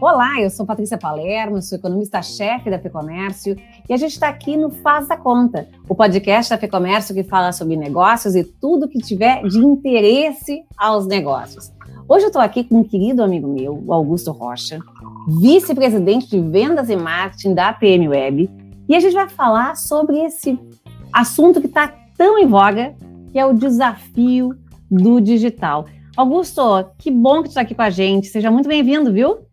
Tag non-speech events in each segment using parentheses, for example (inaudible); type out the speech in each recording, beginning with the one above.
Olá, eu sou Patrícia Palermo, sou economista-chefe da FEComércio e a gente está aqui no Faz da Conta, o podcast da FEComércio que fala sobre negócios e tudo que tiver de interesse aos negócios. Hoje eu estou aqui com um querido amigo meu, o Augusto Rocha, vice-presidente de vendas e marketing da PM Web, e a gente vai falar sobre esse assunto que está tão em voga, que é o desafio do digital. Augusto, que bom que tu está aqui com a gente. Seja muito bem-vindo, viu?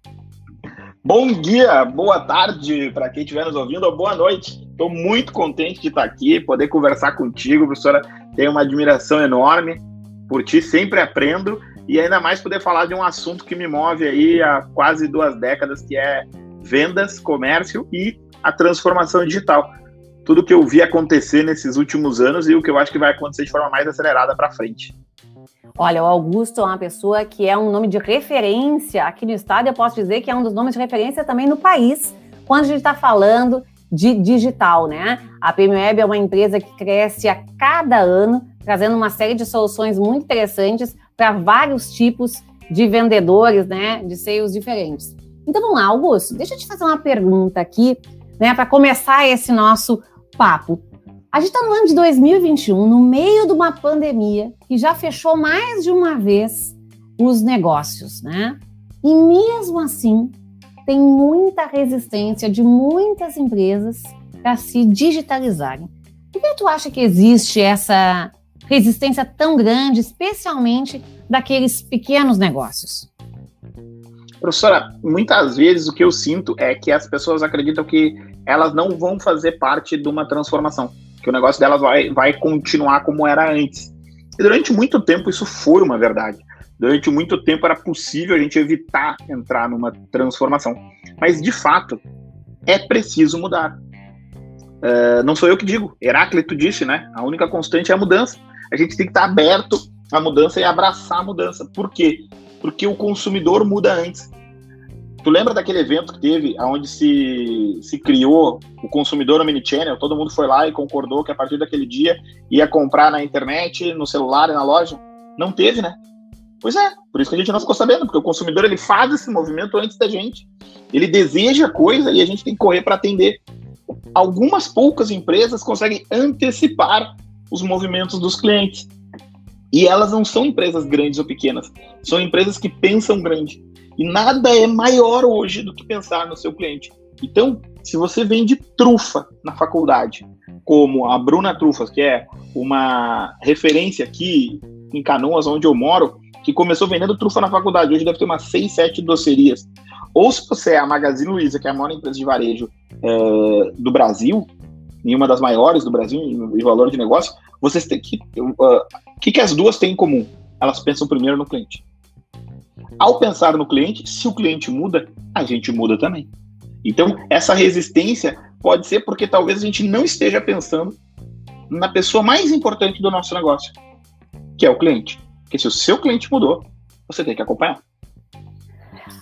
Bom dia, boa tarde para quem estiver nos ouvindo, ou boa noite. Estou muito contente de estar aqui, poder conversar contigo, professora. Tenho uma admiração enorme por ti, sempre aprendo e ainda mais poder falar de um assunto que me move aí há quase duas décadas, que é vendas, comércio e a transformação digital. Tudo que eu vi acontecer nesses últimos anos e o que eu acho que vai acontecer de forma mais acelerada para frente. Olha, o Augusto é uma pessoa que é um nome de referência aqui no estado, eu posso dizer que é um dos nomes de referência também no país, quando a gente está falando de digital, né? A PMWeb é uma empresa que cresce a cada ano, trazendo uma série de soluções muito interessantes para vários tipos de vendedores, né? De seios diferentes. Então vamos lá, Augusto, deixa eu te fazer uma pergunta aqui, né? Para começar esse nosso papo. A gente está no ano de 2021, no meio de uma pandemia que já fechou mais de uma vez os negócios, né? E mesmo assim, tem muita resistência de muitas empresas para se digitalizarem. Por que tu acha que existe essa resistência tão grande, especialmente daqueles pequenos negócios? Professora, muitas vezes o que eu sinto é que as pessoas acreditam que elas não vão fazer parte de uma transformação que o negócio delas vai, vai continuar como era antes. E durante muito tempo isso foi uma verdade. Durante muito tempo era possível a gente evitar entrar numa transformação. Mas, de fato, é preciso mudar. Uh, não sou eu que digo, Heráclito disse, né? A única constante é a mudança. A gente tem que estar aberto à mudança e abraçar a mudança. Por quê? Porque o consumidor muda antes. Tu lembra daquele evento que teve, onde se, se criou o consumidor omnichannel? Todo mundo foi lá e concordou que a partir daquele dia ia comprar na internet, no celular e na loja? Não teve, né? Pois é, por isso que a gente não ficou sabendo, porque o consumidor ele faz esse movimento antes da gente. Ele deseja coisa e a gente tem que correr para atender. Algumas poucas empresas conseguem antecipar os movimentos dos clientes. E elas não são empresas grandes ou pequenas, são empresas que pensam grande. E nada é maior hoje do que pensar no seu cliente. Então, se você vende trufa na faculdade, como a Bruna Trufas, que é uma referência aqui em Canoas, onde eu moro, que começou vendendo trufa na faculdade, hoje deve ter umas 6, 7 docerias. Ou se você é a Magazine Luiza, que é a maior empresa de varejo é, do Brasil, e uma das maiores do Brasil em valor de negócio, vocês têm que. O uh, que, que as duas têm em comum? Elas pensam primeiro no cliente. Ao pensar no cliente, se o cliente muda, a gente muda também. Então, essa resistência pode ser porque talvez a gente não esteja pensando na pessoa mais importante do nosso negócio, que é o cliente. Porque se o seu cliente mudou, você tem que acompanhar.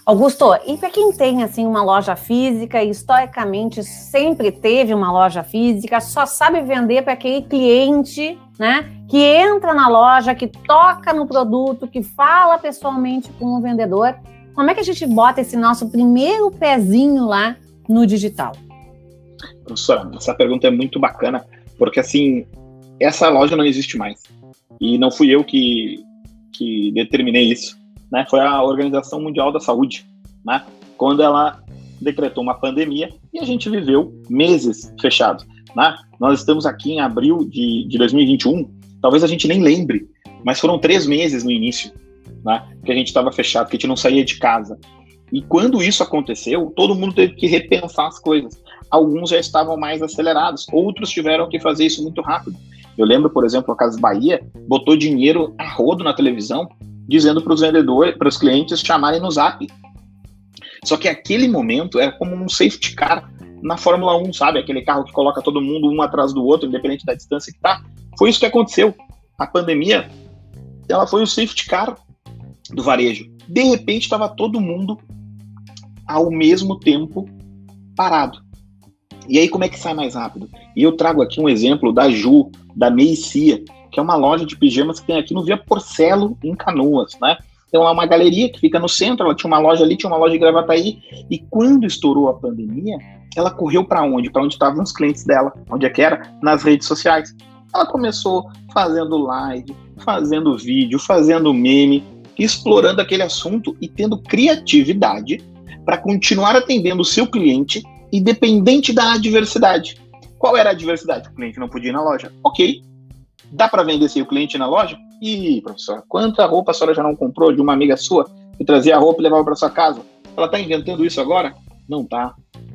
Augusto, e para quem tem assim uma loja física, historicamente sempre teve uma loja física, só sabe vender para aquele cliente, né, que entra na loja, que toca no produto, que fala pessoalmente com o vendedor. Como é que a gente bota esse nosso primeiro pezinho lá no digital? Professora, essa pergunta é muito bacana, porque assim, essa loja não existe mais. E não fui eu que, que determinei isso né, foi a Organização Mundial da Saúde, né, quando ela decretou uma pandemia e a gente viveu meses fechados. Né? Nós estamos aqui em abril de, de 2021, talvez a gente nem lembre, mas foram três meses no início né, que a gente estava fechado, que a gente não saía de casa. E quando isso aconteceu, todo mundo teve que repensar as coisas. Alguns já estavam mais acelerados, outros tiveram que fazer isso muito rápido. Eu lembro, por exemplo, a Casa Bahia botou dinheiro a rodo na televisão dizendo para os vendedores, para os clientes chamarem no Zap. Só que aquele momento é como um safety car na Fórmula 1, sabe? Aquele carro que coloca todo mundo um atrás do outro, independente da distância que tá. Foi isso que aconteceu. A pandemia, ela foi o safety car do varejo. De repente, estava todo mundo ao mesmo tempo parado. E aí, como é que sai mais rápido? E eu trago aqui um exemplo da Ju, da Meicia, que é uma loja de pijamas que tem aqui no Via Porcelo, em Canoas, né? tem lá uma galeria que fica no centro, ela tinha uma loja ali, tinha uma loja em Gravataí, e quando estourou a pandemia, ela correu para onde? Para onde estavam os clientes dela. Onde é que era? Nas redes sociais. Ela começou fazendo live, fazendo vídeo, fazendo meme, explorando aquele assunto e tendo criatividade para continuar atendendo o seu cliente, independente da adversidade. Qual era a adversidade? O cliente não podia ir na loja. Ok. Dá para vender sem o cliente na loja? Ih, professora, quanta roupa a senhora já não comprou de uma amiga sua que trazia a roupa e levava para sua casa? Ela está inventando isso agora? Não tá.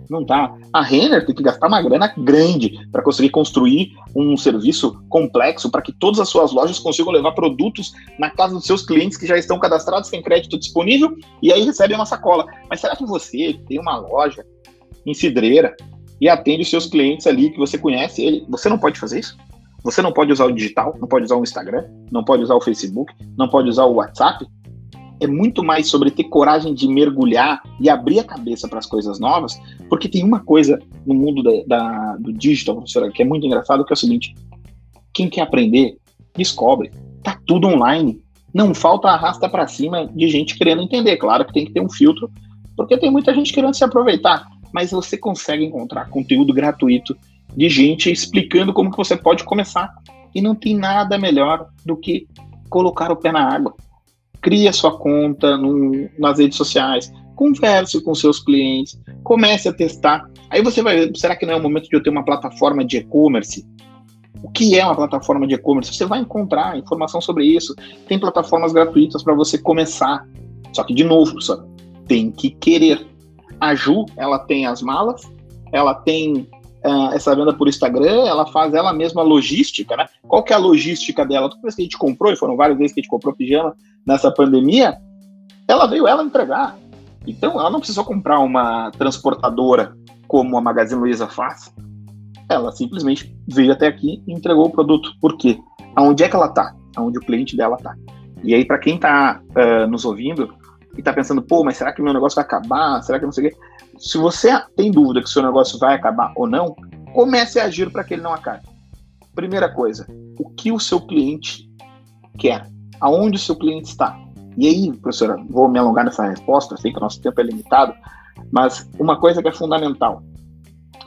Não tá. A Renner tem que gastar uma grana grande para conseguir construir um serviço complexo para que todas as suas lojas consigam levar produtos na casa dos seus clientes que já estão cadastrados, tem crédito disponível e aí recebem uma sacola. Mas será que você tem uma loja em Cidreira e atende os seus clientes ali que você conhece ele? Você não pode fazer isso? Você não pode usar o digital, não pode usar o Instagram, não pode usar o Facebook, não pode usar o WhatsApp. É muito mais sobre ter coragem de mergulhar e abrir a cabeça para as coisas novas, porque tem uma coisa no mundo da, da, do digital, professora, que é muito engraçado, que é o seguinte: quem quer aprender, descobre. Tá tudo online. Não falta arrasta para cima de gente querendo entender. Claro que tem que ter um filtro, porque tem muita gente querendo se aproveitar. Mas você consegue encontrar conteúdo gratuito de gente explicando como que você pode começar. E não tem nada melhor do que colocar o pé na água. Crie a sua conta no, nas redes sociais, converse com seus clientes, comece a testar. Aí você vai ver, será que não é o momento de eu ter uma plataforma de e-commerce? O que é uma plataforma de e-commerce? Você vai encontrar informação sobre isso. Tem plataformas gratuitas para você começar. Só que, de novo, pessoal, tem que querer. A Ju, ela tem as malas, ela tem uh, essa venda por Instagram, ela faz ela mesma logística, né? Qual que é a logística dela? Toda vez que a gente comprou, e foram várias vezes que a gente comprou pijama nessa pandemia, ela veio ela entregar. Então, ela não precisou comprar uma transportadora como a Magazine Luiza faz. Ela simplesmente veio até aqui e entregou o produto. Por quê? Aonde é que ela está? Aonde o cliente dela está. E aí, para quem está uh, nos ouvindo e está pensando, pô, mas será que meu negócio vai acabar? Será que não sei o quê? Se você tem dúvida que seu negócio vai acabar ou não, comece a agir para que ele não acabe. Primeira coisa, o que o seu cliente quer? Aonde o seu cliente está? E aí, professora, vou me alongar nessa resposta, sei que o nosso tempo é limitado, mas uma coisa que é fundamental: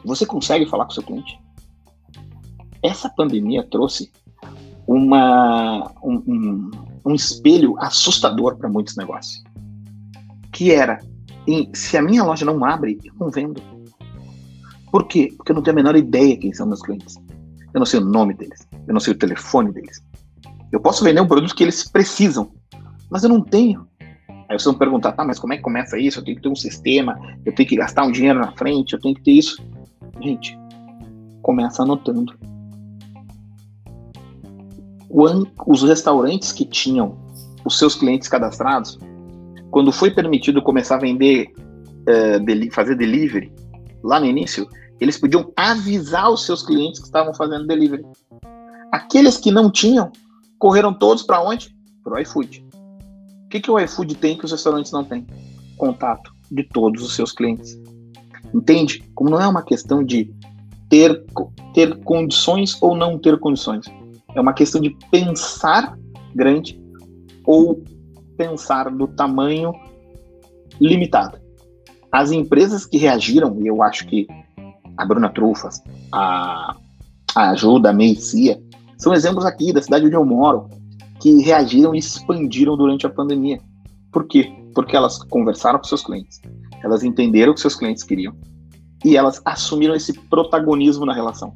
você consegue falar com o seu cliente? Essa pandemia trouxe uma, um, um, um espelho assustador para muitos negócios, que era e se a minha loja não abre, eu não vendo. Por quê? Porque eu não tenho a menor ideia quem são meus clientes. Eu não sei o nome deles. Eu não sei o telefone deles. Eu posso vender um produto que eles precisam, mas eu não tenho. Aí vocês vão perguntar, tá, mas como é que começa isso? Eu tenho que ter um sistema, eu tenho que gastar um dinheiro na frente, eu tenho que ter isso. Gente, começa anotando. Os restaurantes que tinham os seus clientes cadastrados, quando foi permitido começar a vender, uh, fazer delivery, lá no início, eles podiam avisar os seus clientes que estavam fazendo delivery. Aqueles que não tinham, correram todos para onde? Para o iFood. O que, que o iFood tem que os restaurantes não têm? Contato de todos os seus clientes. Entende? Como não é uma questão de ter, ter condições ou não ter condições. É uma questão de pensar grande ou pensar do tamanho limitado. As empresas que reagiram, e eu acho que a Bruna Trufas, a, a Ajuda, a Meicia, são exemplos aqui da cidade onde eu moro, que reagiram e expandiram durante a pandemia. Por quê? Porque elas conversaram com seus clientes, elas entenderam o que seus clientes queriam e elas assumiram esse protagonismo na relação.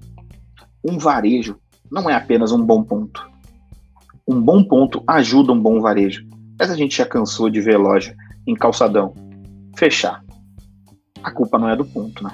Um varejo não é apenas um bom ponto. Um bom ponto ajuda um bom varejo. Mas a gente já cansou de ver loja em calçadão fechar. A culpa não é do ponto, né?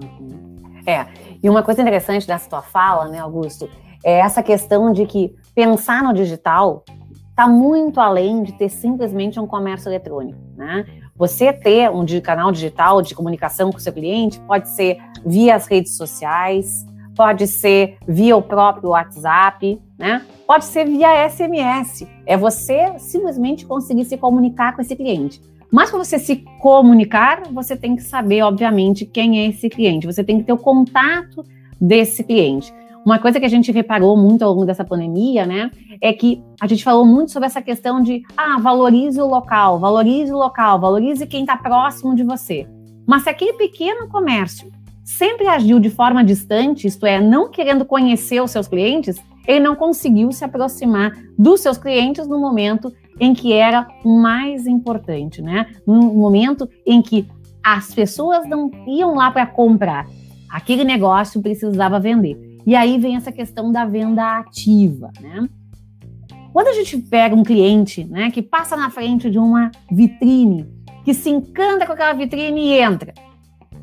Uhum. É. E uma coisa interessante dessa tua fala, né, Augusto, é essa questão de que pensar no digital está muito além de ter simplesmente um comércio eletrônico, né? Você ter um canal digital de comunicação com o seu cliente pode ser via as redes sociais, pode ser via o próprio WhatsApp, né? Pode ser via SMS. É você simplesmente conseguir se comunicar com esse cliente. Mas para você se comunicar, você tem que saber, obviamente, quem é esse cliente. Você tem que ter o contato desse cliente. Uma coisa que a gente reparou muito ao longo dessa pandemia, né, é que a gente falou muito sobre essa questão de, ah, valorize o local, valorize o local, valorize quem está próximo de você. Mas se aquele pequeno comércio sempre agiu de forma distante, isto é, não querendo conhecer os seus clientes, ele não conseguiu se aproximar dos seus clientes no momento em que era mais importante, né? No momento em que as pessoas não iam lá para comprar, aquele negócio precisava vender. E aí vem essa questão da venda ativa, né? Quando a gente pega um cliente, né, que passa na frente de uma vitrine, que se encanta com aquela vitrine e entra,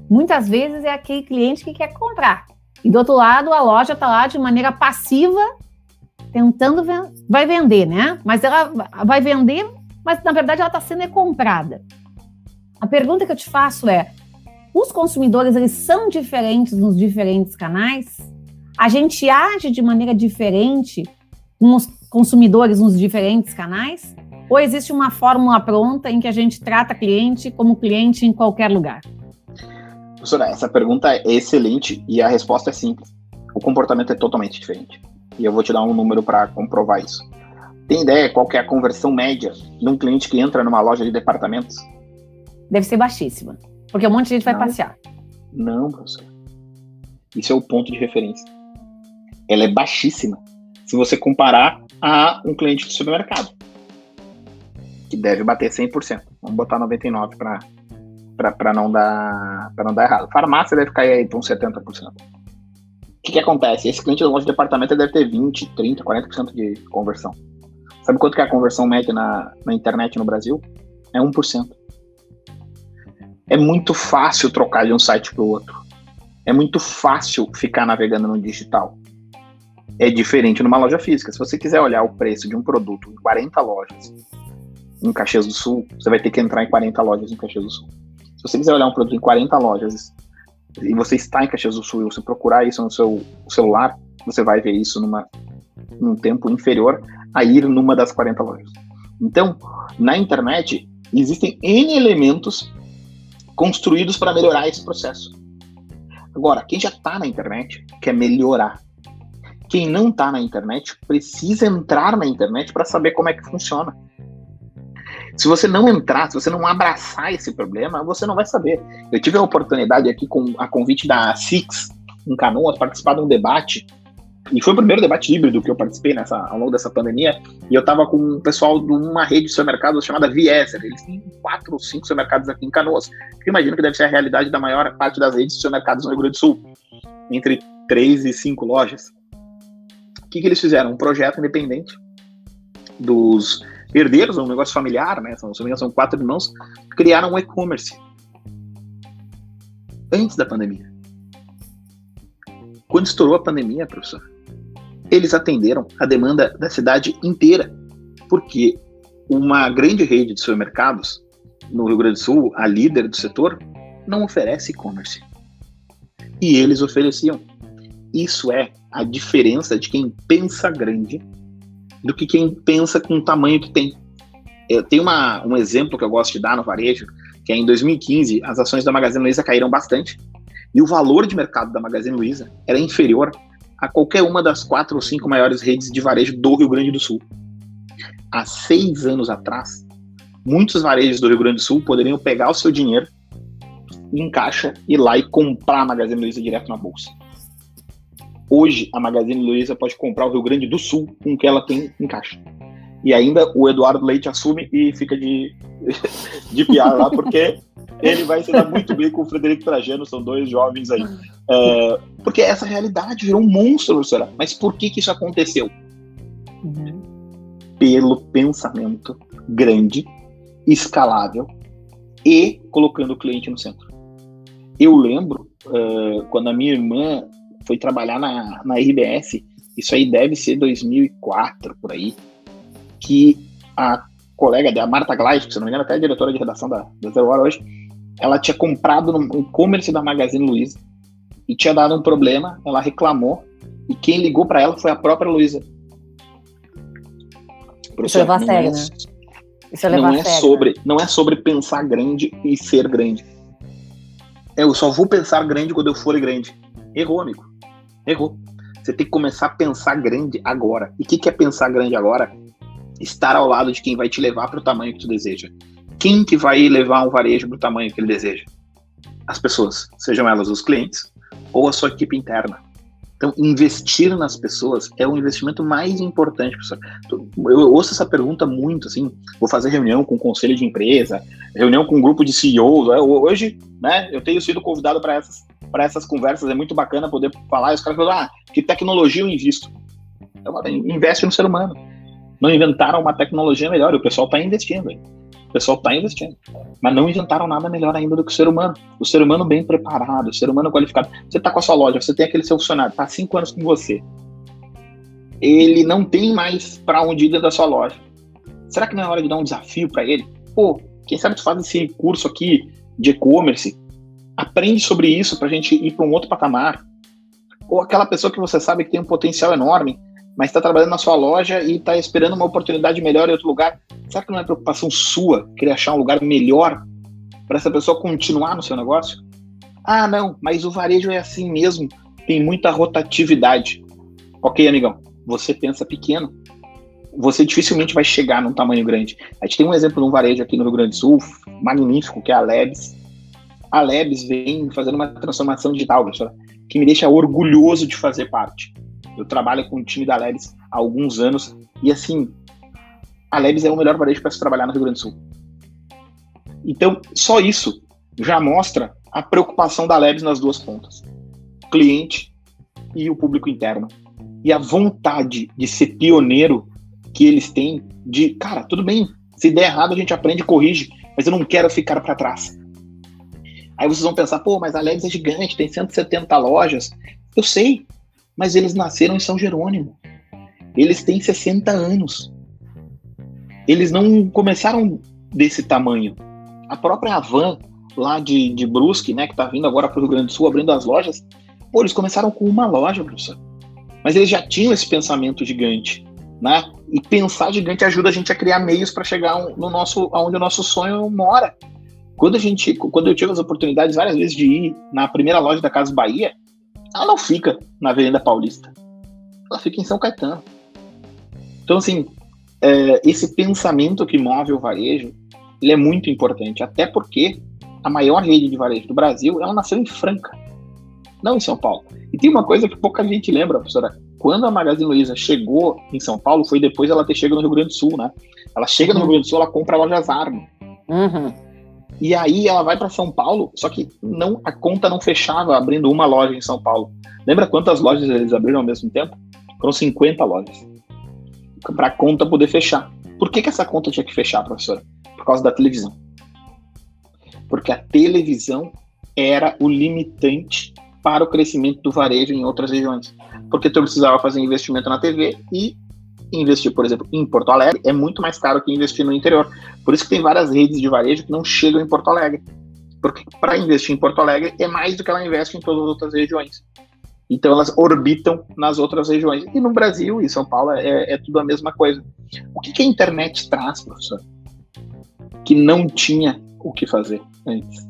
muitas vezes é aquele cliente que quer comprar. E do outro lado, a loja está lá de maneira passiva, tentando vai vender, né? Mas ela vai vender, mas na verdade ela está sendo comprada. A pergunta que eu te faço é: os consumidores eles são diferentes nos diferentes canais? a gente age de maneira diferente com os consumidores nos diferentes canais? Ou existe uma fórmula pronta em que a gente trata cliente como cliente em qualquer lugar? Professora, essa pergunta é excelente e a resposta é simples. O comportamento é totalmente diferente. E eu vou te dar um número para comprovar isso. Tem ideia qual é a conversão média de um cliente que entra numa loja de departamentos? Deve ser baixíssima, porque um monte de gente vai passear. Não, professor. Isso é o ponto de referência ela é baixíssima se você comparar a um cliente de supermercado, que deve bater 100%. Vamos botar 99 para para não dar para não dar errado. Farmácia deve cair aí para uns 70%. O que, que acontece? Esse cliente de loja de departamento deve ter 20, 30, 40% de conversão. Sabe quanto que é a conversão média na, na internet no Brasil? É 1%. É muito fácil trocar de um site para o outro. É muito fácil ficar navegando no digital é diferente numa loja física. Se você quiser olhar o preço de um produto em 40 lojas em Caxias do Sul, você vai ter que entrar em 40 lojas em Caxias do Sul. Se você quiser olhar um produto em 40 lojas e você está em Caxias do Sul e você procurar isso no seu celular, você vai ver isso numa, num tempo inferior a ir numa das 40 lojas. Então, na internet, existem N elementos construídos para melhorar esse processo. Agora, quem já está na internet quer melhorar quem não está na internet precisa entrar na internet para saber como é que funciona. Se você não entrar, se você não abraçar esse problema, você não vai saber. Eu tive a oportunidade aqui com a convite da Six em Canoas participar de um debate e foi o primeiro debate híbrido que eu participei nessa, ao longo dessa pandemia. E eu estava com o pessoal de uma rede de supermercados chamada Vieser. Eles têm quatro ou cinco supermercados aqui em Canoas. Eu imagino que deve ser a realidade da maior parte das redes de supermercados no Rio Grande do Sul entre três e cinco lojas. O que, que eles fizeram? Um projeto independente dos herdeiros, um negócio familiar, né? São, são quatro irmãos, criaram um e-commerce antes da pandemia. Quando estourou a pandemia, professor, eles atenderam a demanda da cidade inteira, porque uma grande rede de supermercados no Rio Grande do Sul, a líder do setor, não oferece e-commerce. E eles ofereciam. Isso é a diferença de quem pensa grande do que quem pensa com o tamanho que tem. Eu tenho uma, um exemplo que eu gosto de dar no varejo, que é em 2015 as ações da Magazine Luiza caíram bastante e o valor de mercado da Magazine Luiza era inferior a qualquer uma das quatro ou cinco maiores redes de varejo do Rio Grande do Sul. Há seis anos atrás, muitos varejos do Rio Grande do Sul poderiam pegar o seu dinheiro em caixa, ir lá e comprar a Magazine Luiza direto na bolsa. Hoje, a Magazine Luiza pode comprar o Rio Grande do Sul com o que ela tem em caixa. E ainda o Eduardo Leite assume e fica de, (laughs) de piar lá, porque ele vai se dar muito bem com o Frederico Trajano, são dois jovens aí. Uh, porque essa realidade virou um monstro, será? Mas por que, que isso aconteceu? Uhum. Pelo pensamento grande, escalável e colocando o cliente no centro. Eu lembro uh, quando a minha irmã foi trabalhar na, na RBS, isso aí deve ser 2004, por aí, que a colega da Marta Gleich, que se não me engano até é diretora de redação da, da Zero Hora hoje, ela tinha comprado no e-commerce da Magazine Luiza e tinha dado um problema, ela reclamou e quem ligou para ela foi a própria Luiza. Isso é levar a sério, é, né? Isso é levar não é sério, sobre, né? não é sobre pensar grande e ser grande. Eu só vou pensar grande quando eu for grande. Errou, amigo. Errou. Você tem que começar a pensar grande agora. E o que, que é pensar grande agora? Estar ao lado de quem vai te levar para o tamanho que tu deseja. Quem que vai levar um varejo para o tamanho que ele deseja? As pessoas, sejam elas os clientes ou a sua equipe interna. Então, investir nas pessoas é o investimento mais importante, professor. Eu ouço essa pergunta muito, assim, vou fazer reunião com conselho de empresa, reunião com um grupo de CEOs. Né? Hoje, né, eu tenho sido convidado para essas, essas conversas, é muito bacana poder falar, e os caras falam, ah, que tecnologia eu invisto? Falo, investe no ser humano. Não inventaram uma tecnologia melhor, o pessoal está investindo. Hein? O pessoal está investindo. Mas não inventaram nada melhor ainda do que o ser humano. O ser humano bem preparado, o ser humano qualificado. Você está com a sua loja, você tem aquele seu funcionário, está cinco anos com você. Ele não tem mais para onde ir dentro da sua loja. Será que não é hora de dar um desafio para ele? Pô, quem sabe tu faz esse curso aqui de e-commerce, aprende sobre isso para a gente ir para um outro patamar. Ou aquela pessoa que você sabe que tem um potencial enorme, mas está trabalhando na sua loja e está esperando uma oportunidade melhor em outro lugar. Será que não é preocupação sua querer achar um lugar melhor para essa pessoa continuar no seu negócio? Ah, não, mas o varejo é assim mesmo, tem muita rotatividade. Ok, amigão, você pensa pequeno. Você dificilmente vai chegar num tamanho grande. A gente tem um exemplo de um varejo aqui no Rio Grande do Sul, magnífico, que é a Lebs. A Lebs vem fazendo uma transformação digital, que me deixa orgulhoso de fazer parte. Eu trabalho com o time da Lebs há alguns anos e, assim, a Lebes é o melhor varejo para se trabalhar no Rio Grande do Sul. Então, só isso já mostra a preocupação da Lebes nas duas pontas: cliente e o público interno. E a vontade de ser pioneiro que eles têm de, cara, tudo bem, se der errado a gente aprende e corrige, mas eu não quero ficar para trás. Aí vocês vão pensar, pô, mas a Lebes é gigante, tem 170 lojas. Eu sei, mas eles nasceram em São Jerônimo. Eles têm 60 anos eles não começaram desse tamanho. A própria Avan, lá de, de Brusque, né, que está vindo agora para o Rio Grande do Sul, abrindo as lojas, pô, eles começaram com uma loja, professor. Mas eles já tinham esse pensamento gigante, né? E pensar gigante ajuda a gente a criar meios para chegar no nosso, aonde o nosso sonho mora. Quando a gente, quando eu tive as oportunidades várias vezes de ir na primeira loja da Casa Bahia, ela não fica na Avenida Paulista, ela fica em São Caetano. Então, assim, é, esse pensamento que move o varejo, ele é muito importante, até porque a maior rede de varejo do Brasil, ela nasceu em Franca, não em São Paulo. E tem uma coisa que pouca gente lembra, professora, quando a Magazine Luiza chegou em São Paulo, foi depois ela ter chegado no Rio Grande do Sul, né? Ela chega no Rio Grande do Sul, ela compra a loja Zarmo. Uhum. E aí ela vai para São Paulo, só que não a conta não fechava abrindo uma loja em São Paulo. Lembra quantas lojas eles abriram ao mesmo tempo? Foram 50 lojas para a conta poder fechar. Por que, que essa conta tinha que fechar, professora? Por causa da televisão. Porque a televisão era o limitante para o crescimento do varejo em outras regiões. Porque tu precisava fazer investimento na TV e investir, por exemplo, em Porto Alegre é muito mais caro que investir no interior. Por isso que tem várias redes de varejo que não chegam em Porto Alegre. Porque para investir em Porto Alegre é mais do que ela investe em todas as outras regiões. Então elas orbitam nas outras regiões. E no Brasil e São Paulo é, é tudo a mesma coisa. O que, que a internet traz, professor? Que não tinha o que fazer antes.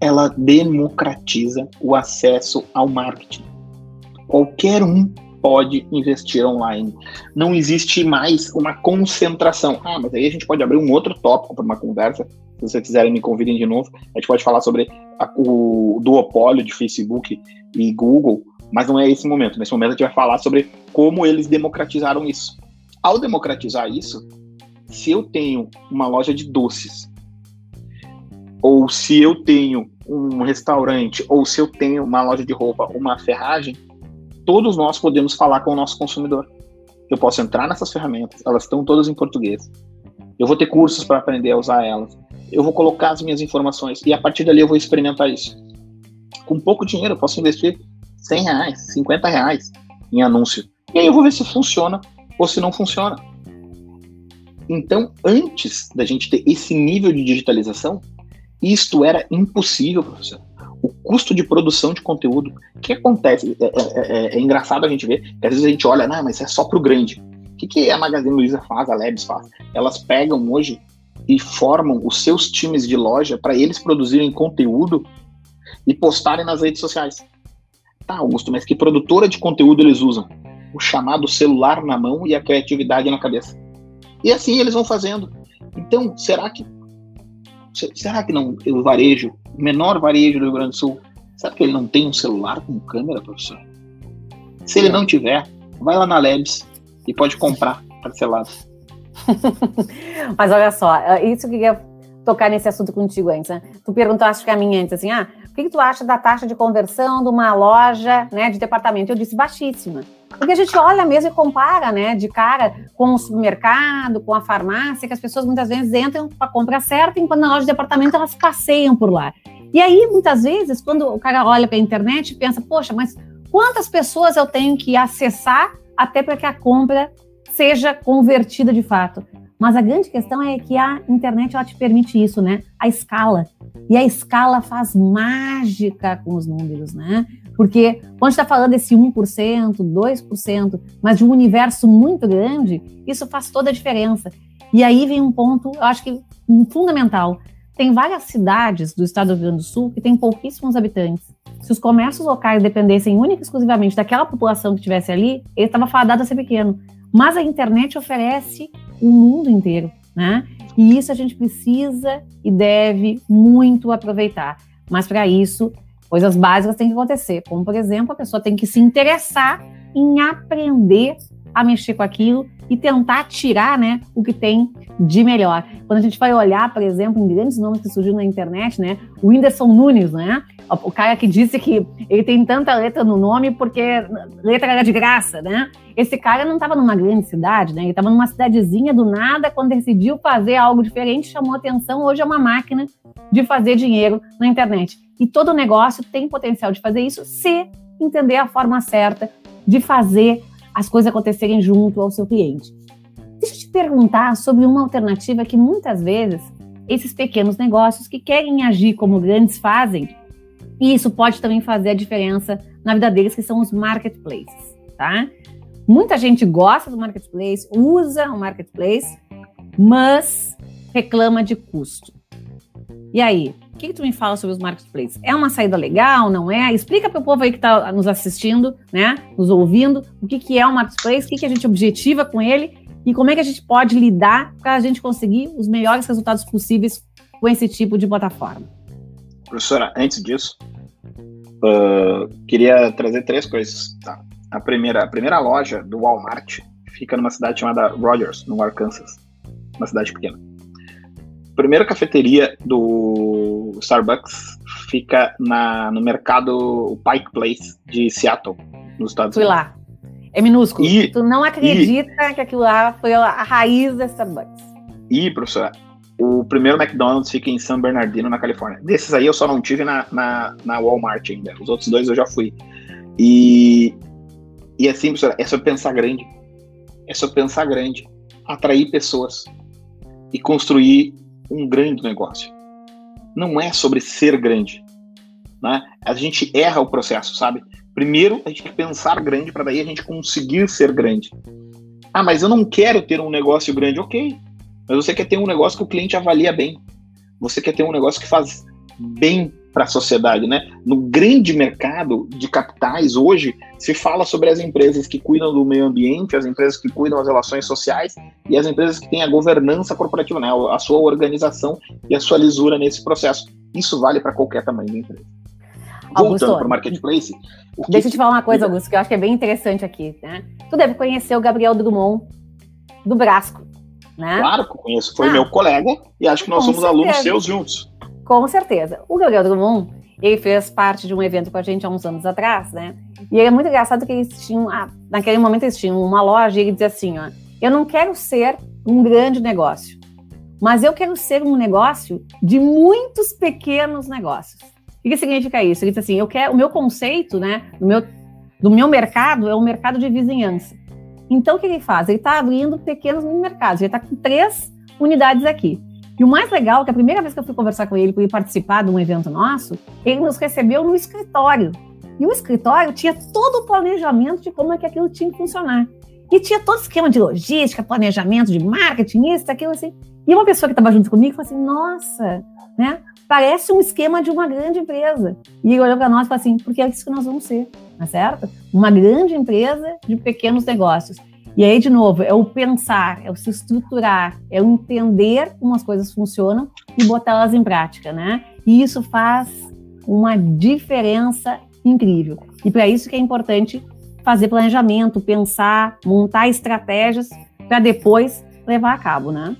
Ela democratiza o acesso ao marketing. Qualquer um pode investir online. Não existe mais uma concentração. Ah, mas aí a gente pode abrir um outro tópico para uma conversa. Se vocês quiserem, me convidem de novo. A gente pode falar sobre a, o duopólio de Facebook e Google, mas não é esse momento. Nesse momento a gente vai falar sobre como eles democratizaram isso. Ao democratizar isso, se eu tenho uma loja de doces, ou se eu tenho um restaurante, ou se eu tenho uma loja de roupa, uma ferragem, todos nós podemos falar com o nosso consumidor. Eu posso entrar nessas ferramentas, elas estão todas em português. Eu vou ter cursos para aprender a usar elas. Eu vou colocar as minhas informações e a partir dali eu vou experimentar isso com pouco dinheiro, eu posso investir 100 reais, 50 reais em anúncio. E aí eu vou ver se funciona ou se não funciona. Então, antes da gente ter esse nível de digitalização, isto era impossível, professor. Custo de produção de conteúdo, o que acontece? É, é, é, é engraçado a gente ver que às vezes a gente olha, não, mas é só para o grande. O que, que a Magazine Luiza faz, a Labs faz? Elas pegam hoje e formam os seus times de loja para eles produzirem conteúdo e postarem nas redes sociais. Tá, Augusto, mas que produtora de conteúdo eles usam? O chamado celular na mão e a criatividade na cabeça. E assim eles vão fazendo. Então, será que será que não o varejo, o menor varejo do Rio Grande do Sul, será que ele não tem um celular com câmera, professor? Se ele não tiver, vai lá na Labs e pode comprar parcelado. (laughs) Mas olha só, é, isso que eu ia tocar nesse assunto contigo antes, né? Tu perguntou, acho que a mim antes, assim, ah, o que, que tu acha da taxa de conversão de uma loja, né, de departamento? Eu disse baixíssima. Porque a gente olha mesmo e compara, né, de cara com o supermercado, com a farmácia, que as pessoas muitas vezes entram para compra certa, enquanto na loja de departamento elas passeiam por lá. E aí, muitas vezes, quando o cara olha para a internet, pensa, poxa, mas quantas pessoas eu tenho que acessar até para que a compra seja convertida de fato? Mas a grande questão é que a internet ela te permite isso, né? A escala. E a escala faz mágica com os números, né? Porque quando está falando desse 1%, 2%, mas de um universo muito grande, isso faz toda a diferença. E aí vem um ponto, eu acho que fundamental. Tem várias cidades do estado do Rio Grande do Sul que têm pouquíssimos habitantes. Se os comércios locais dependessem única e exclusivamente daquela população que estivesse ali, ele estava fadado a ser pequeno. Mas a internet oferece o mundo inteiro, né? E isso a gente precisa e deve muito aproveitar. Mas para isso, coisas básicas têm que acontecer, como por exemplo, a pessoa tem que se interessar em aprender a mexer com aquilo e tentar tirar né, o que tem de melhor. Quando a gente vai olhar, por exemplo, em grandes nomes que surgiram na internet, né, o Whindersson Nunes, né, o cara que disse que ele tem tanta letra no nome porque letra era de graça, né? Esse cara não estava numa grande cidade, né? Ele estava numa cidadezinha do nada, quando decidiu fazer algo diferente, chamou atenção. Hoje é uma máquina de fazer dinheiro na internet. E todo negócio tem potencial de fazer isso se entender a forma certa de fazer as coisas acontecerem junto ao seu cliente. Deixa eu te perguntar sobre uma alternativa que muitas vezes esses pequenos negócios que querem agir como grandes fazem, e isso pode também fazer a diferença na vida deles, que são os marketplaces, tá? Muita gente gosta do marketplace, usa o marketplace, mas reclama de custo. E aí, o que, que, tu me fala sobre os marketplaces? É uma saída legal, não é? Explica para o povo aí que está nos assistindo, né, nos ouvindo, o que, que é o marketplace, o que, que a gente objetiva com ele e como é que a gente pode lidar para a gente conseguir os melhores resultados possíveis com esse tipo de plataforma. Professora, antes disso, uh, queria trazer três coisas. Tá? A, primeira, a primeira loja do Walmart fica numa cidade chamada Rogers, no Arkansas, uma cidade pequena primeira cafeteria do Starbucks fica na, no mercado Pike Place de Seattle, nos Estados Fui Unidos. Fui lá. É minúsculo. E, tu não acredita e, que aquilo lá foi a raiz da Starbucks. E, professora, o primeiro McDonald's fica em San Bernardino, na Califórnia. Desses aí eu só não tive na, na, na Walmart ainda. Os outros dois eu já fui. E, e assim, professora, é só pensar grande. É só pensar grande. Atrair pessoas. E construir um grande negócio. Não é sobre ser grande. Né? A gente erra o processo, sabe? Primeiro, a gente tem que pensar grande para daí a gente conseguir ser grande. Ah, mas eu não quero ter um negócio grande. Ok. Mas você quer ter um negócio que o cliente avalia bem. Você quer ter um negócio que faz bem para a sociedade, né? No grande mercado de capitais hoje se fala sobre as empresas que cuidam do meio ambiente, as empresas que cuidam das relações sociais e as empresas que têm a governança corporativa, né? A sua organização e a sua lisura nesse processo. Isso vale para qualquer tamanho da empresa. Voltando para o marketplace. O deixa eu te falar uma coisa, Augusto, que eu acho que é bem interessante aqui. Né? Tu deve conhecer o Gabriel Drummond do Brasco. Né? Claro que conheço, foi ah, meu colega e acho que nós somos certeza. alunos seus juntos. Com certeza. O Gabriel Drummond, ele fez parte de um evento com a gente há uns anos atrás, né? E é muito engraçado que eles tinham, ah, naquele momento eles tinham uma loja e ele dizia assim, ó, eu não quero ser um grande negócio, mas eu quero ser um negócio de muitos pequenos negócios. O que significa isso? Ele diz assim, eu quero, o meu conceito, né, do meu, do meu mercado é um mercado de vizinhança. Então, o que ele faz? Ele está abrindo pequenos mercados. Ele está com três unidades aqui. E o mais legal é que a primeira vez que eu fui conversar com ele para participar de um evento nosso, ele nos recebeu no escritório. E o escritório tinha todo o planejamento de como é que aquilo tinha que funcionar. E tinha todo o esquema de logística, planejamento de marketing, isso, aquilo assim. E uma pessoa que estava junto comigo falou assim: nossa, né? parece um esquema de uma grande empresa. E ele olhou para nós e falou assim: porque é isso que nós vamos ser, tá certo? Uma grande empresa de pequenos negócios. E aí, de novo, é o pensar, é o se estruturar, é o entender como as coisas funcionam e botá-las em prática, né? E isso faz uma diferença incrível. E para isso que é importante fazer planejamento, pensar, montar estratégias para depois levar a cabo, né?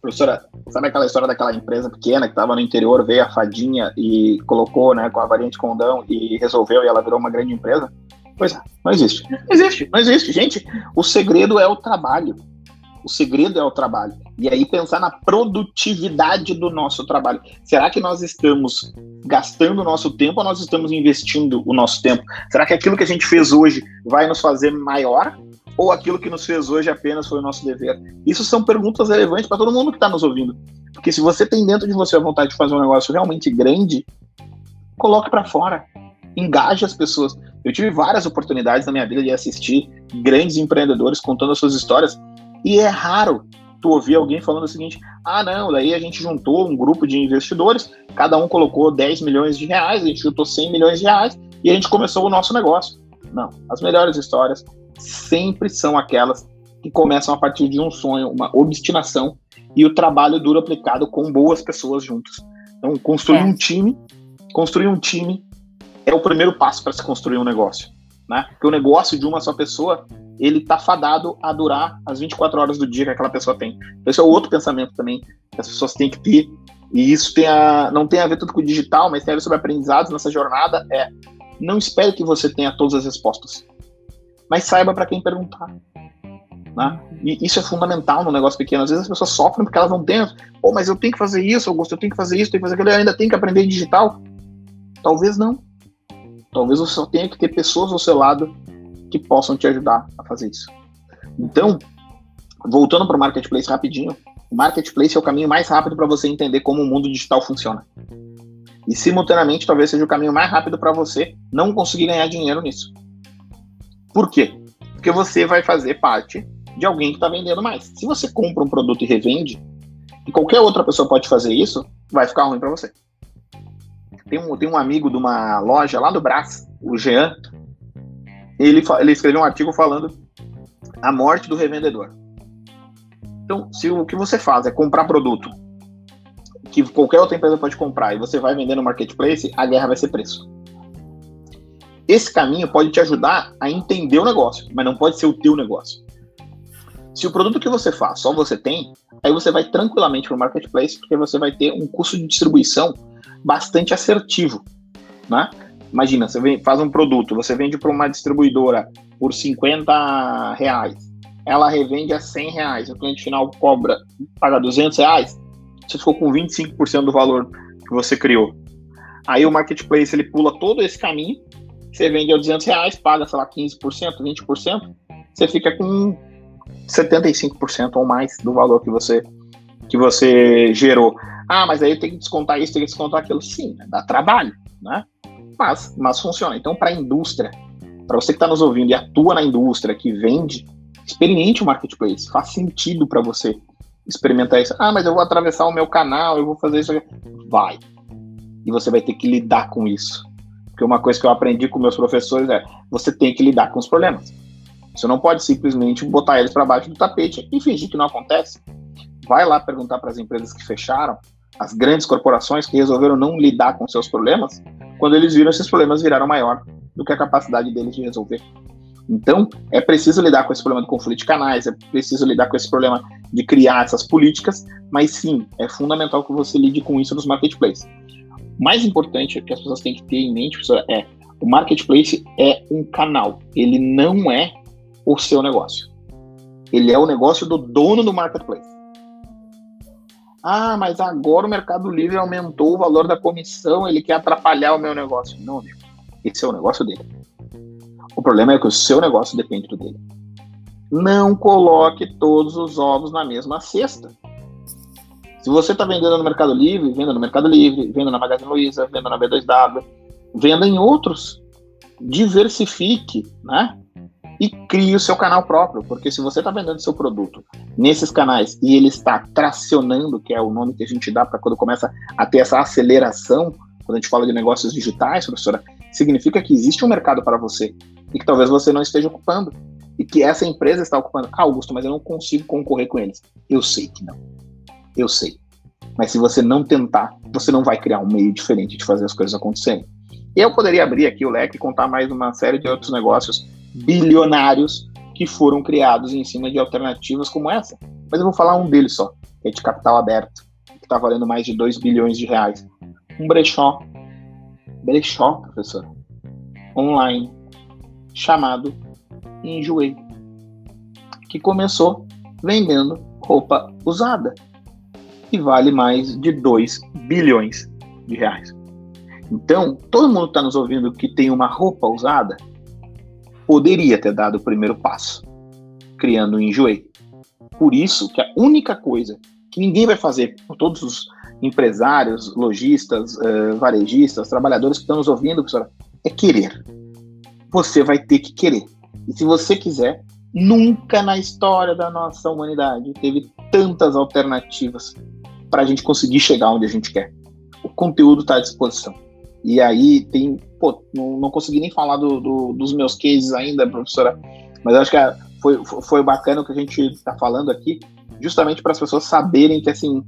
Professora, sabe aquela história daquela empresa pequena que estava no interior, veio a fadinha e colocou né, com a variante condão e resolveu e ela virou uma grande empresa? Pois é, não existe. Não existe, não existe. Gente, o segredo é o trabalho. O segredo é o trabalho. E aí pensar na produtividade do nosso trabalho. Será que nós estamos gastando o nosso tempo ou nós estamos investindo o nosso tempo? Será que aquilo que a gente fez hoje vai nos fazer maior ou aquilo que nos fez hoje apenas foi o nosso dever? Isso são perguntas relevantes para todo mundo que está nos ouvindo. Porque se você tem dentro de você a vontade de fazer um negócio realmente grande, coloque para fora. Engaje as pessoas. Eu tive várias oportunidades na minha vida de assistir grandes empreendedores contando as suas histórias e é raro tu ouvir alguém falando o seguinte: ah, não, daí a gente juntou um grupo de investidores, cada um colocou 10 milhões de reais, a gente juntou 100 milhões de reais e a gente começou o nosso negócio. Não, as melhores histórias sempre são aquelas que começam a partir de um sonho, uma obstinação e o trabalho duro aplicado com boas pessoas juntos. Então, construir é. um time, construir um time é o primeiro passo para se construir um negócio, né? Porque o negócio de uma só pessoa, ele tá fadado a durar as 24 horas do dia que aquela pessoa tem. Esse é outro pensamento também que as pessoas têm que ter. E isso tem a, não tem a ver tudo com o digital, mas tem a ver sobre aprendizados nessa jornada. É não espere que você tenha todas as respostas mas saiba para quem perguntar. Né? E isso é fundamental no negócio pequeno. Às vezes as pessoas sofrem porque elas não têm. Pô, mas eu tenho que fazer isso, Augusto, eu tenho que fazer isso, tenho que fazer aquilo, eu ainda tenho que aprender digital. Talvez não. Talvez você só tenha que ter pessoas ao seu lado que possam te ajudar a fazer isso. Então, voltando para o marketplace rapidinho, o marketplace é o caminho mais rápido para você entender como o mundo digital funciona. E simultaneamente, talvez seja o caminho mais rápido para você não conseguir ganhar dinheiro nisso. Por quê? Porque você vai fazer parte de alguém que está vendendo mais. Se você compra um produto e revende, e qualquer outra pessoa pode fazer isso, vai ficar ruim para você. Tem um, tem um amigo de uma loja lá do Brás, o Jean, ele, ele escreveu um artigo falando a morte do revendedor. Então, se o que você faz é comprar produto que qualquer outra empresa pode comprar e você vai vender no marketplace, a guerra vai ser preço. Esse caminho pode te ajudar a entender o negócio, mas não pode ser o teu negócio. Se o produto que você faz só você tem, aí você vai tranquilamente para o marketplace, porque você vai ter um custo de distribuição bastante assertivo. Né? Imagina, você vem, faz um produto, você vende para uma distribuidora por 50 reais, ela revende a 100 reais, o cliente final cobra, paga 200 reais, você ficou com 25% do valor que você criou. Aí o marketplace ele pula todo esse caminho você vende a 200 reais, paga, sei lá, 15%, 20%, você fica com 75% ou mais do valor que você, que você gerou. Ah, mas aí tem que descontar isso, tem que descontar aquilo. Sim, dá trabalho, né? Mas, mas funciona. Então, para a indústria, para você que está nos ouvindo e atua na indústria, que vende, experimente o marketplace. Faz sentido para você experimentar isso. Ah, mas eu vou atravessar o meu canal, eu vou fazer isso. Vai. E você vai ter que lidar com isso. Porque uma coisa que eu aprendi com meus professores é: você tem que lidar com os problemas. Você não pode simplesmente botar eles para baixo do tapete e fingir que não acontece. Vai lá perguntar para as empresas que fecharam, as grandes corporações que resolveram não lidar com seus problemas, quando eles viram esses problemas viraram maior do que a capacidade deles de resolver. Então, é preciso lidar com esse problema do conflito de canais, é preciso lidar com esse problema de criar essas políticas, mas sim, é fundamental que você lide com isso nos marketplaces mais importante que as pessoas têm que ter em mente, professora, é o marketplace é um canal. Ele não é o seu negócio. Ele é o negócio do dono do marketplace. Ah, mas agora o Mercado Livre aumentou o valor da comissão, ele quer atrapalhar o meu negócio. Não, amigo. Esse é o negócio dele. O problema é que o seu negócio depende do dele. Não coloque todos os ovos na mesma cesta. Se você está vendendo no Mercado Livre, venda no Mercado Livre, venda na Magazine Luiza, venda na B2W, venda em outros. Diversifique, né? E crie o seu canal próprio, porque se você está vendendo seu produto nesses canais e ele está tracionando, que é o nome que a gente dá para quando começa a ter essa aceleração, quando a gente fala de negócios digitais, professora, significa que existe um mercado para você e que talvez você não esteja ocupando e que essa empresa está ocupando. Ah, Augusto, mas eu não consigo concorrer com eles. Eu sei que não. Eu sei. Mas se você não tentar, você não vai criar um meio diferente de fazer as coisas acontecerem. Eu poderia abrir aqui o leque e contar mais uma série de outros negócios bilionários que foram criados em cima de alternativas como essa. Mas eu vou falar um deles só, que é de capital aberto, que está valendo mais de 2 bilhões de reais. Um brechó, brechó, professor, online, chamado Enjoei, que começou vendendo roupa usada e vale mais de 2 bilhões de reais. Então, todo mundo que está nos ouvindo que tem uma roupa usada, poderia ter dado o primeiro passo, criando um enjoei. Por isso que a única coisa que ninguém vai fazer todos os empresários, lojistas, uh, varejistas, trabalhadores que estão nos ouvindo, professora, é querer. Você vai ter que querer. E se você quiser, nunca na história da nossa humanidade teve tantas alternativas para a gente conseguir chegar onde a gente quer. O conteúdo está à disposição. E aí tem, pô, não, não consegui nem falar do, do, dos meus cases ainda, professora, mas acho que foi, foi bacana o que a gente está falando aqui, justamente para as pessoas saberem que, assim,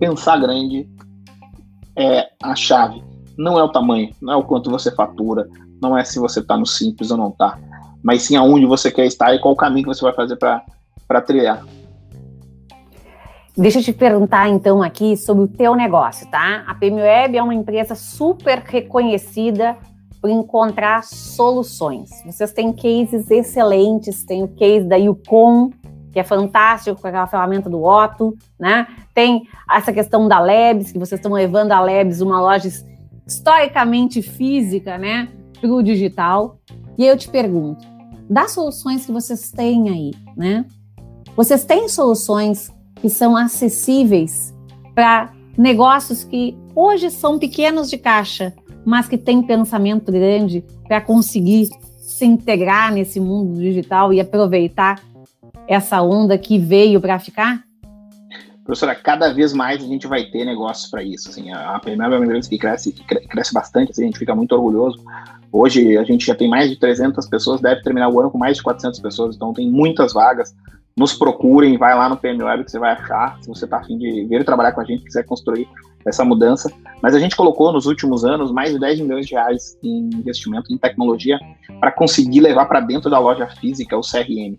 pensar grande é a chave. Não é o tamanho, não é o quanto você fatura, não é se você está no simples ou não está, mas sim aonde você quer estar e qual o caminho que você vai fazer para trilhar. Deixa eu te perguntar então aqui sobre o teu negócio, tá? A PMWeb é uma empresa super reconhecida por encontrar soluções. Vocês têm cases excelentes, tem o case da Yukon, que é fantástico com aquela ferramenta do Otto, né? Tem essa questão da Labs, que vocês estão levando a Labs, uma loja historicamente física, né, para o digital. E eu te pergunto, das soluções que vocês têm aí, né? Vocês têm soluções que são acessíveis para negócios que hoje são pequenos de caixa, mas que têm pensamento grande para conseguir se integrar nesse mundo digital e aproveitar essa onda que veio para ficar? Professora, cada vez mais a gente vai ter negócios para isso. Assim, a é uma empresa que cresce, cresce bastante, assim, a gente fica muito orgulhoso. Hoje a gente já tem mais de 300 pessoas, deve terminar o ano com mais de 400 pessoas, então tem muitas vagas nos procurem, vai lá no PM Web que você vai achar, se você está afim de vir trabalhar com a gente, quiser construir essa mudança. Mas a gente colocou nos últimos anos mais de 10 milhões de reais em investimento em tecnologia para conseguir levar para dentro da loja física o CRM.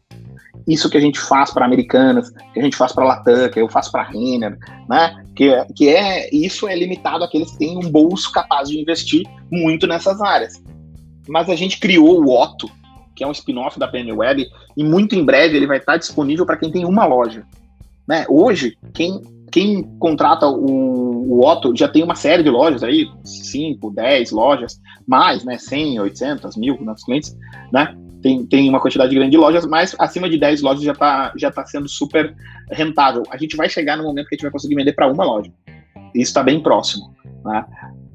Isso que a gente faz para Americanas, que a gente faz para Latam, que eu faço para Renner, né? Que, que é isso é limitado àqueles que têm um bolso capaz de investir muito nessas áreas. Mas a gente criou o Otto, que é um spin-off da PM Web, e muito em breve ele vai estar disponível para quem tem uma loja. Né? Hoje, quem, quem contrata o, o Otto já tem uma série de lojas aí, 5, 10 lojas, mais, né, 100, 800, mil nossos clientes, né? Tem, tem uma quantidade grande de lojas, mas acima de 10 lojas já está já tá sendo super rentável. A gente vai chegar no momento que a gente vai conseguir vender para uma loja. Isso está bem próximo. Né?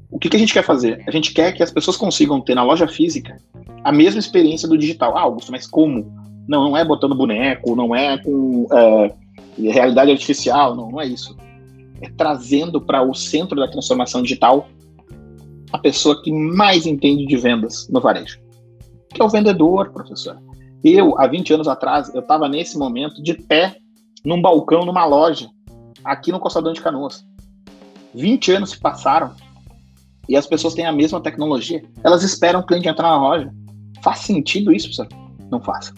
O que, que a gente quer fazer? A gente quer que as pessoas consigam ter na loja física a mesma experiência do digital. Ah, Augusto, mas como? Não, não é botando boneco, não é com é, realidade artificial, não, não é isso. É trazendo para o centro da transformação digital a pessoa que mais entende de vendas no varejo, que é o vendedor, professor. Eu, há 20 anos atrás, eu estava nesse momento de pé num balcão numa loja, aqui no Costadão de Canoas. 20 anos se passaram e as pessoas têm a mesma tecnologia. Elas esperam o cliente entrar na loja. Faz sentido isso, professor? Não faz.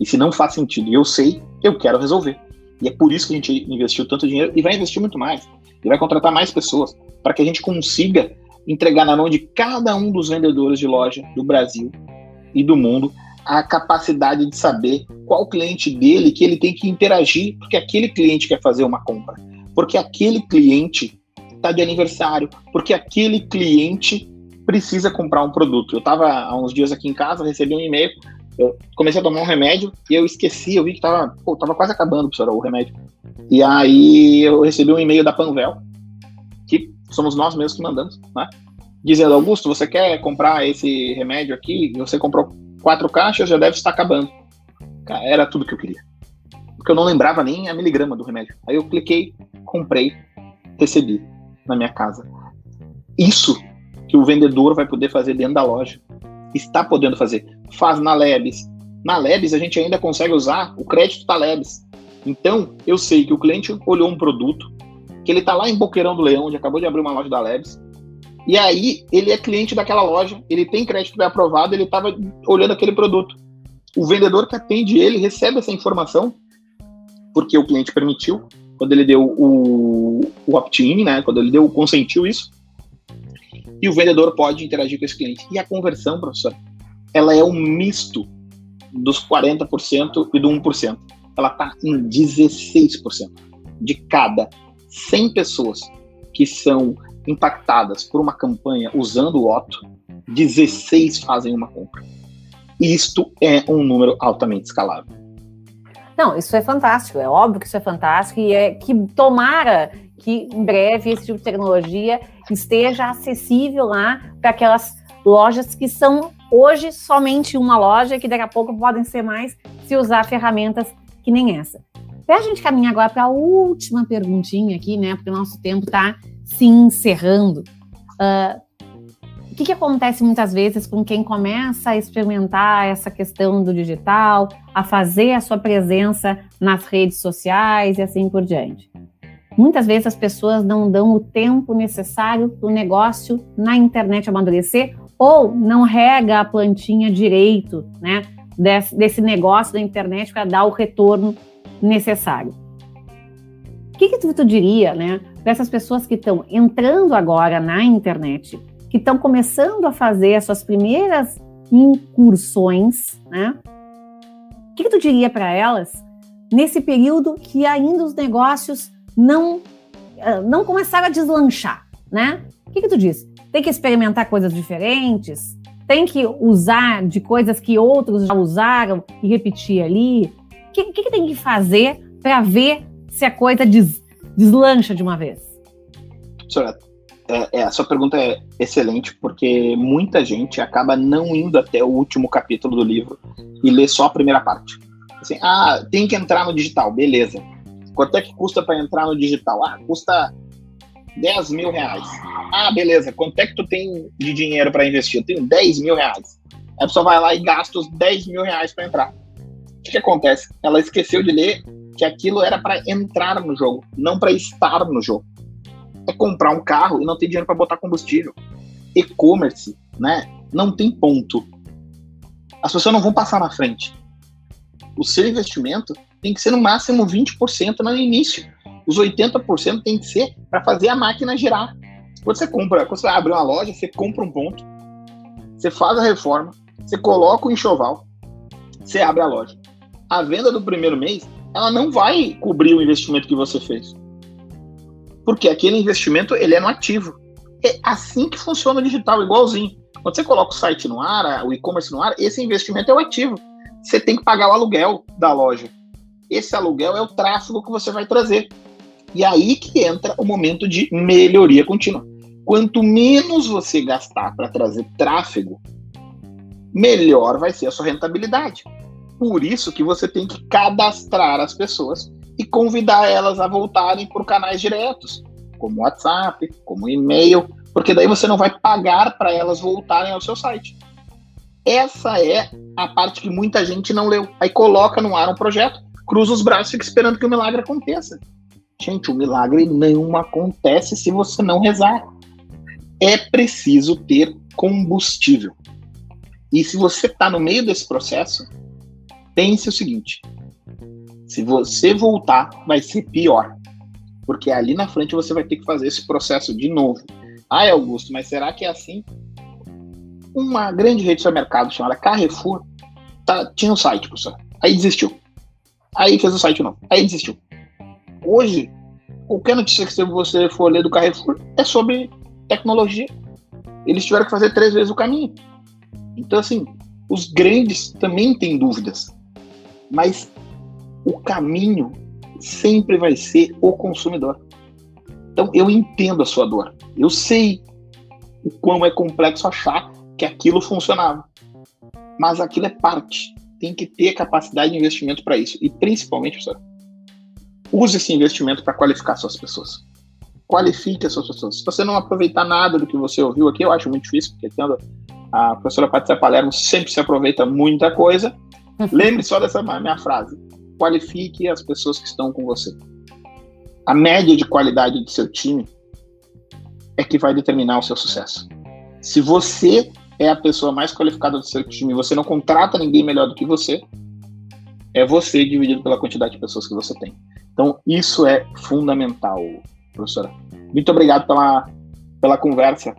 E se não faz sentido, e eu sei, eu quero resolver. E é por isso que a gente investiu tanto dinheiro e vai investir muito mais. E vai contratar mais pessoas para que a gente consiga entregar na mão de cada um dos vendedores de loja do Brasil e do mundo a capacidade de saber qual cliente dele que ele tem que interagir, porque aquele cliente quer fazer uma compra, porque aquele cliente está de aniversário, porque aquele cliente precisa comprar um produto. Eu estava há uns dias aqui em casa, recebi um e-mail, eu comecei a tomar um remédio e eu esqueci, eu vi que tava, pô, tava quase acabando, professor, o remédio. E aí eu recebi um e-mail da Panvel, que somos nós mesmos que mandamos, né? Dizendo, Augusto, você quer comprar esse remédio aqui? Você comprou quatro caixas, já deve estar acabando. Cara, era tudo que eu queria. Porque eu não lembrava nem a miligrama do remédio. Aí eu cliquei, comprei, recebi na minha casa. Isso que o vendedor vai poder fazer dentro da loja. Está podendo fazer. Faz na Lebes. Na Lebes a gente ainda consegue usar o crédito da Lebes. Então, eu sei que o cliente olhou um produto, que ele está lá em Boqueirão do Leão, onde acabou de abrir uma loja da Lebes, e aí ele é cliente daquela loja, ele tem crédito bem aprovado, ele estava olhando aquele produto. O vendedor que atende ele recebe essa informação, porque o cliente permitiu, quando ele deu o, o opt-in, né, quando ele deu consentiu isso, e o vendedor pode interagir com esse cliente. E a conversão, professor, ela é um misto dos 40% e do 1%. Ela está em 16%. De cada 100 pessoas que são impactadas por uma campanha usando o Otto, 16 fazem uma compra. Isto é um número altamente escalável. Não, isso é fantástico, é óbvio que isso é fantástico e é que tomara que em breve esse tipo de tecnologia esteja acessível lá para aquelas lojas que são hoje somente uma loja, que daqui a pouco podem ser mais se usar ferramentas que nem essa. Para a gente caminhar agora para a última perguntinha aqui, né? Porque o nosso tempo está se encerrando. Uh, o que, que, acontece muitas vezes com quem começa a experimentar essa questão do digital, a fazer a sua presença nas redes sociais e assim por diante? Muitas vezes as pessoas não dão o tempo necessário para o negócio na internet amadurecer ou não rega a plantinha direito, né, desse, desse negócio da internet para dar o retorno necessário. O que, que tu, tu diria, né, dessas pessoas que estão entrando agora na internet, que estão começando a fazer as suas primeiras incursões, né? O que, que tu diria para elas nesse período que ainda os negócios não ah, não começaram a deslanchar, né? O que, que tu diz? Tem que experimentar coisas diferentes? Tem que usar de coisas que outros já usaram e repetir ali? O que, que, que tem que fazer para ver se a coisa des, deslancha de uma vez? Senhora, é, é, a sua pergunta é excelente, porque muita gente acaba não indo até o último capítulo do livro e lê só a primeira parte. Assim, ah, tem que entrar no digital, beleza. Quanto é que custa para entrar no digital? Ah, custa 10 mil reais. Ah, beleza. Quanto é que tu tem de dinheiro para investir? Eu tenho 10 mil reais. A pessoa vai lá e gasta os 10 mil reais para entrar. O que, que acontece? Ela esqueceu de ler que aquilo era para entrar no jogo, não para estar no jogo. É comprar um carro e não ter dinheiro para botar combustível. E-commerce, né? Não tem ponto. As pessoas não vão passar na frente. O seu investimento tem que ser no máximo 20% no início. Os 80% tem que ser para fazer a máquina girar. Quando você compra, quando você abre uma loja, você compra um ponto, você faz a reforma, você coloca o enxoval, você abre a loja. A venda do primeiro mês, ela não vai cobrir o investimento que você fez. Porque aquele investimento, ele é no ativo. É assim que funciona o digital, igualzinho. Quando você coloca o site no ar, o e-commerce no ar, esse investimento é o ativo. Você tem que pagar o aluguel da loja esse aluguel é o tráfego que você vai trazer. E aí que entra o momento de melhoria contínua. Quanto menos você gastar para trazer tráfego, melhor vai ser a sua rentabilidade. Por isso que você tem que cadastrar as pessoas e convidar elas a voltarem por canais diretos, como WhatsApp, como e-mail, porque daí você não vai pagar para elas voltarem ao seu site. Essa é a parte que muita gente não leu. Aí coloca no ar um projeto, cruza os braços e fica esperando que o milagre aconteça. Gente, o milagre não acontece se você não rezar. É preciso ter combustível. E se você está no meio desse processo, pense o seguinte: se você voltar, vai ser pior. Porque ali na frente você vai ter que fazer esse processo de novo. Ah, Augusto, mas será que é assim? Uma grande rede de supermercado chamada Carrefour tá, tinha um site, professor. Aí desistiu. Aí fez o site novo. Aí desistiu. Hoje, qualquer notícia que você for ler do Carrefour é sobre tecnologia. Eles tiveram que fazer três vezes o caminho. Então, assim, os grandes também têm dúvidas. Mas o caminho sempre vai ser o consumidor. Então, eu entendo a sua dor. Eu sei o quão é complexo achar que aquilo funcionava. mas aquilo é parte. Tem que ter capacidade de investimento para isso. E principalmente, professor, use esse investimento para qualificar suas pessoas. Qualifique as suas pessoas. Se você não aproveitar nada do que você ouviu aqui, eu acho muito difícil, porque tendo a professora Patrícia Palermo sempre se aproveita muita coisa. (laughs) Lembre só dessa minha frase. Qualifique as pessoas que estão com você. A média de qualidade do seu time é que vai determinar o seu sucesso. Se você é a pessoa mais qualificada do seu time, você não contrata ninguém melhor do que você, é você dividido pela quantidade de pessoas que você tem. Então, isso é fundamental, professora. Muito obrigado pela, pela conversa.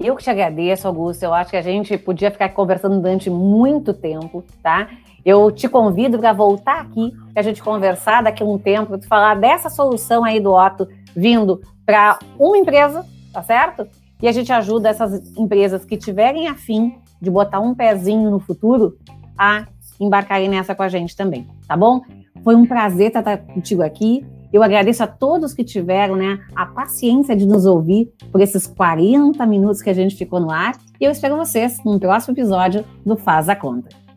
Eu que te agradeço, Augusto. Eu acho que a gente podia ficar conversando durante muito tempo, tá? Eu te convido para voltar aqui, para a gente conversar daqui a um tempo, para falar dessa solução aí do Otto vindo para uma empresa, tá certo? E a gente ajuda essas empresas que tiverem afim de botar um pezinho no futuro a embarcarem nessa com a gente também, tá bom? Foi um prazer estar contigo aqui. Eu agradeço a todos que tiveram né, a paciência de nos ouvir por esses 40 minutos que a gente ficou no ar. E eu espero vocês no próximo episódio do Faz a Conta.